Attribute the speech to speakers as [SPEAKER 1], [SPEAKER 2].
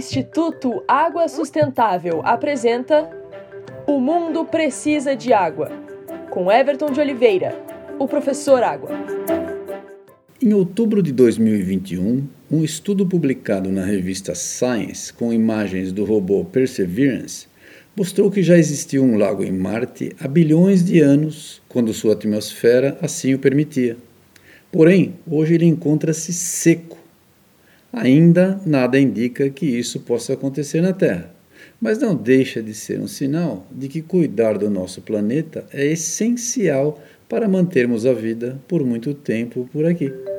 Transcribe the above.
[SPEAKER 1] Instituto Água Sustentável apresenta O Mundo Precisa de Água, com Everton de Oliveira, o professor Água.
[SPEAKER 2] Em outubro de 2021, um estudo publicado na revista Science com imagens do robô Perseverance mostrou que já existia um lago em Marte há bilhões de anos, quando sua atmosfera assim o permitia. Porém, hoje ele encontra-se seco. Ainda nada indica que isso possa acontecer na Terra, mas não deixa de ser um sinal de que cuidar do nosso planeta é essencial para mantermos a vida por muito tempo por aqui.